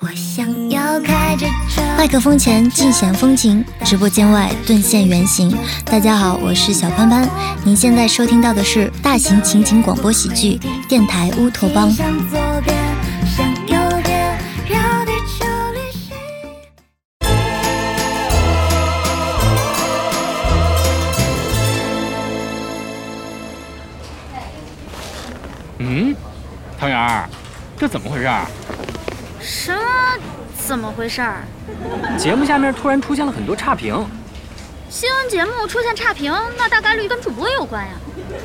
我想要开着车。麦克风前尽显风情，直播间外顿现原形。大家好，我是小潘潘，您现在收听到的是大型情景广播喜剧电台乌托邦。嗯，汤圆儿，这怎么回事儿？什么？怎么回事儿？节目下面突然出现了很多差评。新闻节目出现差评，那大概率跟主播有关呀。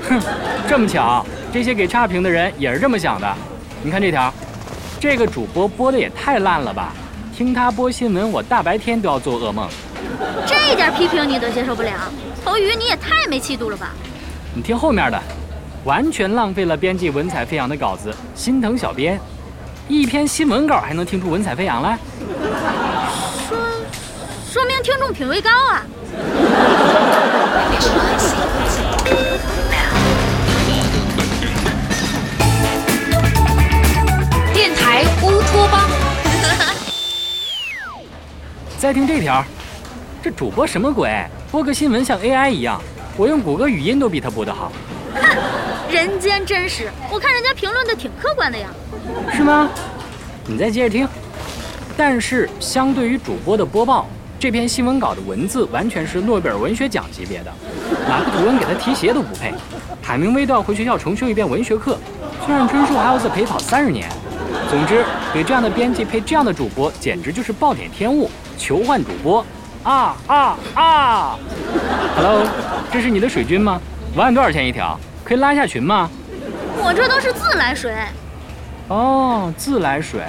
哼，这么巧，这些给差评的人也是这么想的。你看这条，这个主播播的也太烂了吧！听他播新闻，我大白天都要做噩梦。这点批评你都接受不了，头鱼你也太没气度了吧？你听后面的，完全浪费了编辑文采飞扬的稿子，心疼小编。一篇新闻稿还能听出文采飞扬来？说，说明听众品味高啊。电台乌托邦。再听这条，这主播什么鬼？播个新闻像 AI 一样，我用谷歌语音都比他播的好，哼，人间真实，我看人家评论的挺客观的呀。是吗？你再接着听。但是相对于主播的播报，这篇新闻稿的文字完全是诺贝尔文学奖级别的，马克吐温给他提鞋都不配。海明威都要回学校重修一遍文学课，村上春树还要再陪跑三十年。总之，给这样的编辑配这样的主播，简直就是暴殄天物，求换主播！啊啊啊！Hello，这是你的水军吗？文案多少钱一条？可以拉一下群吗？我这都是自来水。哦，自来水，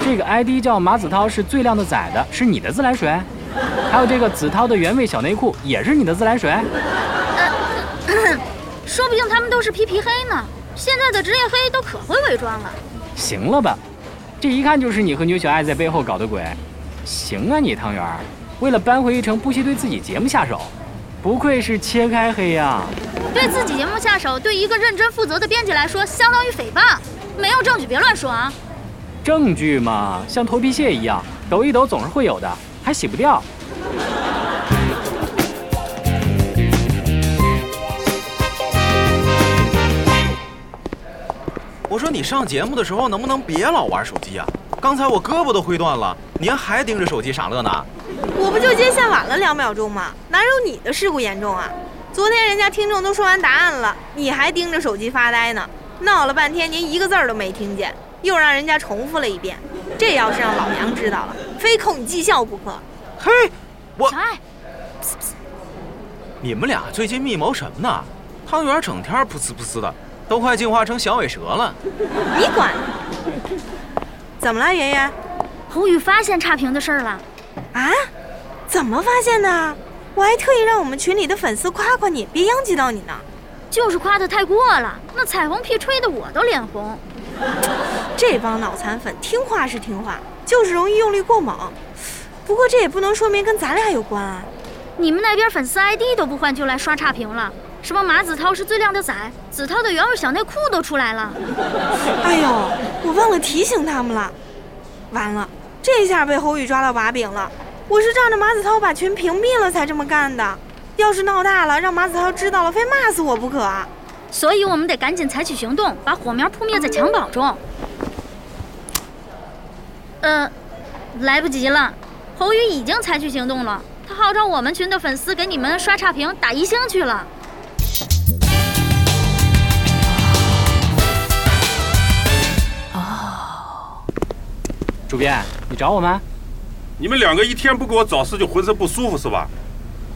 这个 ID 叫马子涛，是最靓的仔的，是你的自来水？还有这个子涛的原味小内裤，也是你的自来水？呃，说不定他们都是皮皮黑呢。现在的职业黑都可会伪装了。行了吧，这一看就是你和牛小爱在背后搞的鬼。行啊，你汤圆，为了扳回一城，不惜对自己节目下手，不愧是切开黑呀！对自己节目下手，对一个认真负责的编辑来说，相当于诽谤。没有证据别乱说啊！证据嘛，像头皮屑一样，抖一抖总是会有的，还洗不掉。我说你上节目的时候能不能别老玩手机啊？刚才我胳膊都挥断了，您还盯着手机傻乐呢？我不就接线晚了两秒钟吗？哪有你的事故严重啊？昨天人家听众都说完答案了，你还盯着手机发呆呢？闹了半天，您一个字儿都没听见，又让人家重复了一遍。这要是让老娘知道了，非扣你绩效不可。嘿，我小爱，你们俩最近密谋什么呢？汤圆整天噗呲噗呲的，都快进化成响尾蛇了。你管？怎么了，圆圆？侯宇发现差评的事儿了。啊？怎么发现的？我还特意让我们群里的粉丝夸夸你，别殃及到你呢。就是夸的太过了，那彩虹屁吹的我都脸红。这帮脑残粉听话是听话，就是容易用力过猛。不过这也不能说明跟咱俩有关啊。你们那边粉丝 ID 都不换就来刷差评了，什么马子涛是最靓的仔，子涛的原味小内裤都出来了。哎呦，我忘了提醒他们了。完了，这下被侯宇抓到把柄了。我是仗着马子涛把群屏蔽了才这么干的。要是闹大了，让马子涛知道了，非骂死我不可。所以我们得赶紧采取行动，把火苗扑灭在襁褓中。呃，来不及了，侯宇已经采取行动了，他号召我们群的粉丝给你们刷差评、打一星去了。主编，你找我吗？你们两个一天不给我找事就浑身不舒服是吧？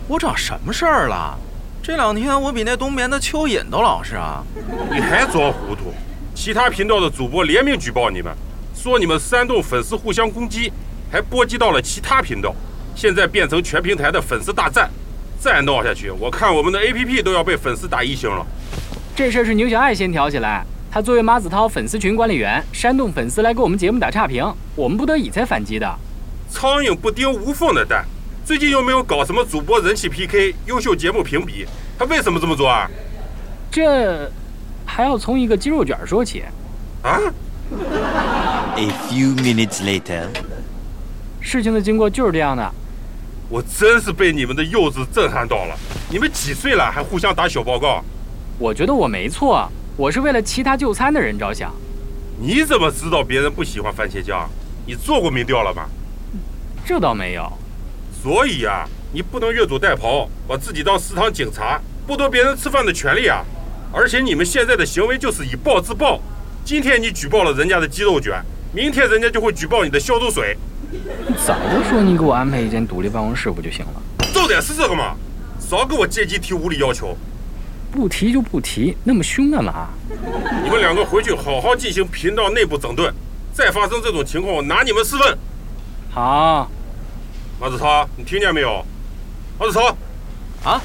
我找什么事儿了？这两天我比那冬眠的蚯蚓都老实啊！你还装糊涂？其他频道的主播联名举报你们，说你们煽动粉丝互相攻击，还波及到了其他频道，现在变成全平台的粉丝大战。再闹下去，我看我们的 APP 都要被粉丝打一星了。这事儿是牛小爱先挑起来，他作为马子涛粉丝群管理员，煽动粉丝来给我们节目打差评，我们不得已才反击的。苍蝇不叮无缝的蛋。最近又没有搞什么主播人气 PK、优秀节目评比，他为什么这么做啊？这还要从一个鸡肉卷说起。啊？A few minutes later. 事情的经过就是这样的。我真是被你们的幼稚震撼到了。你们几岁了还互相打小报告？我觉得我没错，我是为了其他就餐的人着想。你怎么知道别人不喜欢番茄酱？你做过民调了吗？这倒没有。所以呀、你不能越俎代庖，把自己当食堂警察，剥夺别人吃饭的权利啊！而且你们现在的行为就是以暴制暴。今天你举报了人家的鸡肉卷，明天人家就会举报你的消毒水。早就说你给我安排一间独立办公室不就行了？重点是这个嘛，少给我借机提无理要求。不提就不提，那么凶干嘛？你们两个回去好好进行频道内部整顿，再发生这种情况，我拿你们试问。好，马子超，你听见没有？马子超，啊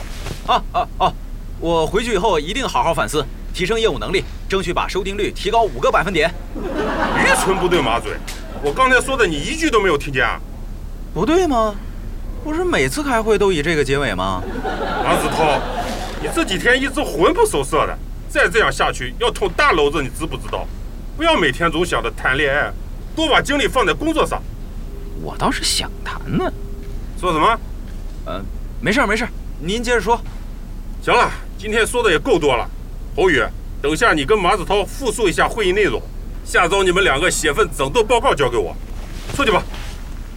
啊啊啊！我回去以后一定好好反思，提升业务能力，争取把收听率提高五个百分点。愚蠢不对马嘴，我刚才说的你一句都没有听见啊！不对吗？不是每次开会都以这个结尾吗？马子涛，你这几天一直魂不守舍的，再这样下去要捅大娄子，你知不知道？不要每天总想着谈恋爱，多把精力放在工作上。我倒是想谈呢。说什么？呃，没事儿没事儿，您接着说。行了，今天说的也够多了。侯宇，等下你跟马子涛复述一下会议内容，下周你们两个写份整顿报告交给我。出去吧。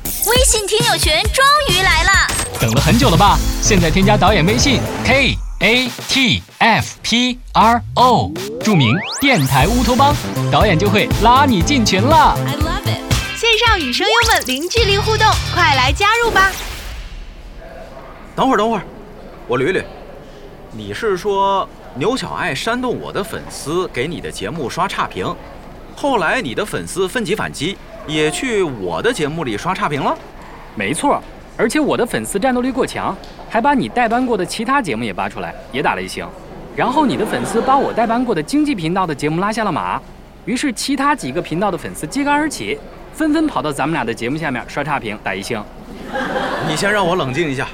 微信听友群终于来了，等了很久了吧？现在添加导演微信 k a t f p r o，著名电台乌托邦，导演就会拉你进群了。I love it。线上与声优们零距离互动，快来加入吧！等会儿等会儿，我捋捋，你是说牛小爱煽动我的粉丝给你的节目刷差评，后来你的粉丝奋起反击，也去我的节目里刷差评了？没错，而且我的粉丝战斗力过强，还把你代班过的其他节目也扒出来，也打了一星。然后你的粉丝把我代班过的经济频道的节目拉下了马，于是其他几个频道的粉丝揭竿而起，纷纷跑到咱们俩的节目下面刷差评打一星。你先让我冷静一下。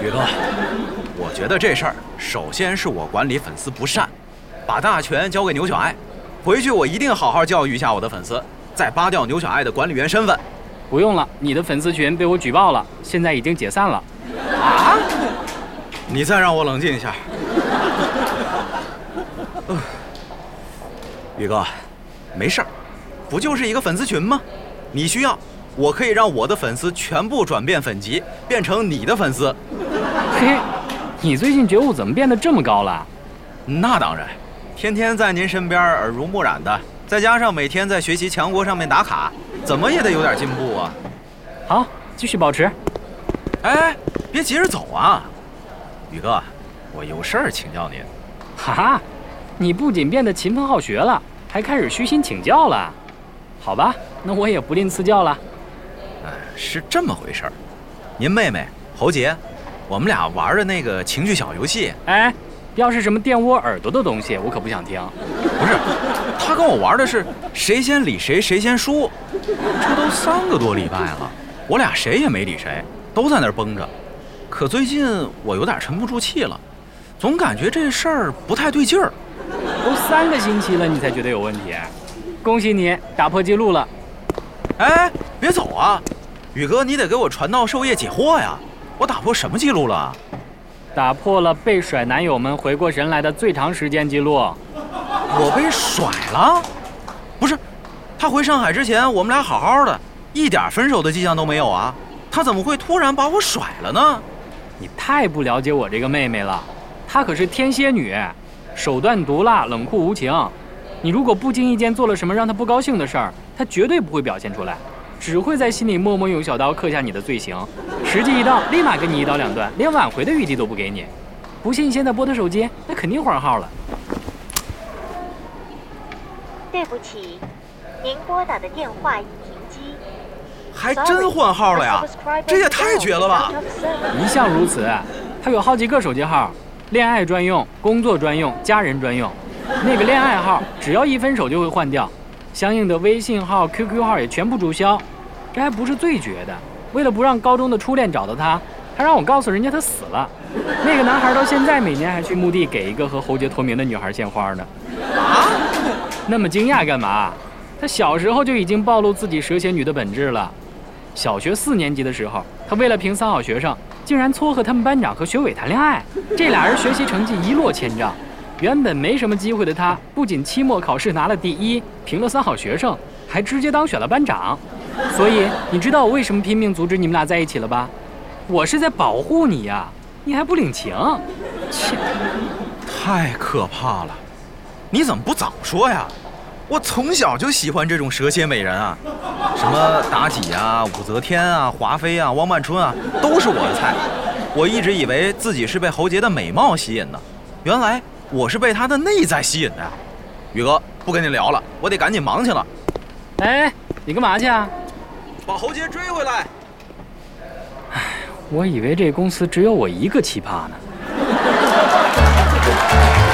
宇哥，我觉得这事儿首先是我管理粉丝不善，把大权交给牛小爱，回去我一定好好教育一下我的粉丝，再扒掉牛小爱的管理员身份。不用了，你的粉丝群被我举报了，现在已经解散了。啊！你再让我冷静一下。呃 宇哥，没事儿，不就是一个粉丝群吗？你需要，我可以让我的粉丝全部转变粉级，变成你的粉丝。嘿，你最近觉悟怎么变得这么高了？那当然，天天在您身边耳濡目染的，再加上每天在学习强国上面打卡，怎么也得有点进步啊！好，继续保持。哎，别急着走啊，宇哥，我有事儿请教您。哈哈，你不仅变得勤奋好学了，还开始虚心请教了。好吧，那我也不吝赐教了。哎，是这么回事儿。您妹妹侯杰，我们俩玩的那个情趣小游戏，哎，要是什么电窝耳朵的东西，我可不想听。不是，他跟我玩的是谁先理谁，谁先输。这都三个多礼拜了，我俩谁也没理谁，都在那儿绷着。可最近我有点沉不住气了，总感觉这事儿不太对劲儿。都三个星期了，你才觉得有问题？恭喜你打破记录了。哎，别走啊，宇哥，你得给我传道授业解惑呀！我打破什么记录了？打破了被甩男友们回过神来的最长时间记录。我被甩了？不是，他回上海之前，我们俩好好的，一点分手的迹象都没有啊！他怎么会突然把我甩了呢？你太不了解我这个妹妹了，她可是天蝎女，手段毒辣，冷酷无情。你如果不经意间做了什么让她不高兴的事儿，她绝对不会表现出来，只会在心里默默用小刀刻下你的罪行，时机一到，立马跟你一刀两断，连挽回的余地都不给你。不信你现在拨她手机，那肯定换号了。对不起，您拨打的电话已停机。还真换号了呀！这也太绝了吧！一向如此，他有好几个手机号，恋爱专用、工作专用、家人专用。那个恋爱号只要一分手就会换掉，相应的微信号、QQ 号也全部注销。这还不是最绝的，为了不让高中的初恋找到他，他让我告诉人家他死了。那个男孩到现在每年还去墓地给一个和侯杰同名的女孩献花呢。啊！那么惊讶干嘛？他小时候就已经暴露自己蛇蝎女的本质了。小学四年级的时候，他为了评三好学生，竟然撮合他们班长和学委谈恋爱。这俩人学习成绩一落千丈，原本没什么机会的他，不仅期末考试拿了第一，评了三好学生，还直接当选了班长。所以你知道我为什么拼命阻止你们俩在一起了吧？我是在保护你呀，你还不领情？切！太可怕了！你怎么不早说呀？我从小就喜欢这种蛇蝎美人啊，什么妲己啊、武则天啊、华妃啊、汪曼春啊，都是我的菜。我一直以为自己是被侯杰的美貌吸引的，原来我是被他的内在吸引的呀。宇哥，不跟你聊了，我得赶紧忙去了。哎，你干嘛去啊？把侯杰追回来。哎我以为这公司只有我一个奇葩呢。